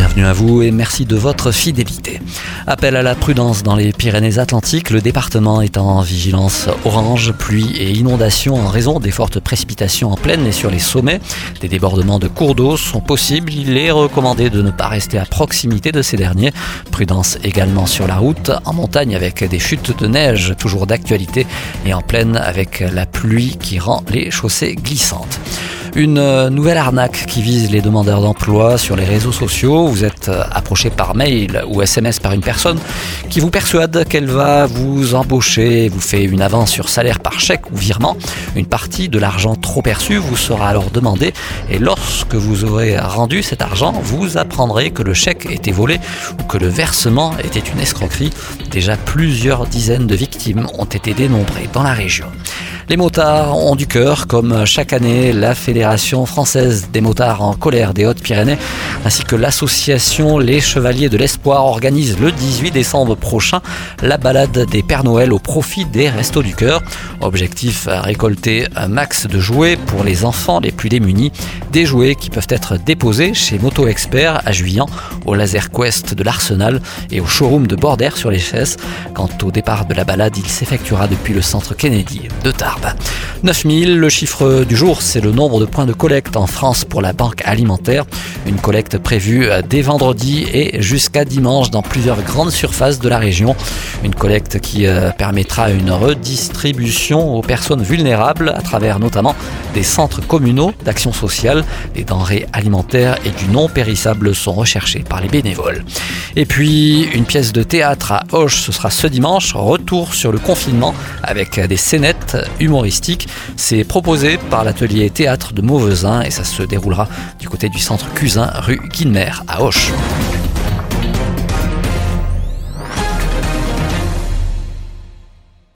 Bienvenue à vous et merci de votre fidélité. Appel à la prudence dans les Pyrénées-Atlantiques. Le département est en vigilance orange, pluie et inondation en raison des fortes précipitations en plaine et sur les sommets. Des débordements de cours d'eau sont possibles. Il est recommandé de ne pas rester à proximité de ces derniers. Prudence également sur la route, en montagne avec des chutes de neige toujours d'actualité et en plaine avec la pluie qui rend les chaussées glissantes. Une euh, nouvelle arnaque qui vise les demandeurs d'emploi sur les réseaux sociaux. Vous êtes euh, approché par mail ou SMS par une personne qui vous persuade qu'elle va vous embaucher, vous fait une avance sur salaire par chèque ou virement. Une partie de l'argent trop perçu vous sera alors demandée et lorsque vous aurez rendu cet argent, vous apprendrez que le chèque était volé ou que le versement était une escroquerie. Déjà plusieurs dizaines de victimes ont été dénombrées dans la région. Les motards ont du cœur, comme chaque année, la Fédération française des motards en colère des Hautes-Pyrénées, ainsi que l'association Les Chevaliers de l'Espoir organisent le 18 décembre prochain la balade des Pères Noël au profit des Restos du Cœur. Objectif récolter un max de jouets pour les enfants les plus démunis, des jouets qui peuvent être déposés chez Moto Expert à Juillan, au Laser Quest de l'Arsenal et au showroom de Border sur les Chesses. Quant au départ de la balade, il s'effectuera depuis le centre Kennedy de Tarbes. 9000, le chiffre du jour, c'est le nombre de points de collecte en France pour la banque alimentaire. Une collecte prévue dès vendredi et jusqu'à dimanche dans plusieurs grandes surfaces de la région. Une collecte qui euh, permettra une redistribution aux personnes vulnérables à travers notamment des centres communaux d'action sociale. Les denrées alimentaires et du non périssable sont recherchées par les bénévoles. Et puis, une pièce de théâtre à Hoche, ce sera ce dimanche. Retour sur le confinement avec des scénettes C'est proposé par l'atelier théâtre de Mauvesin et ça se déroulera du côté du centre Cusin rue Guilmer à Auch.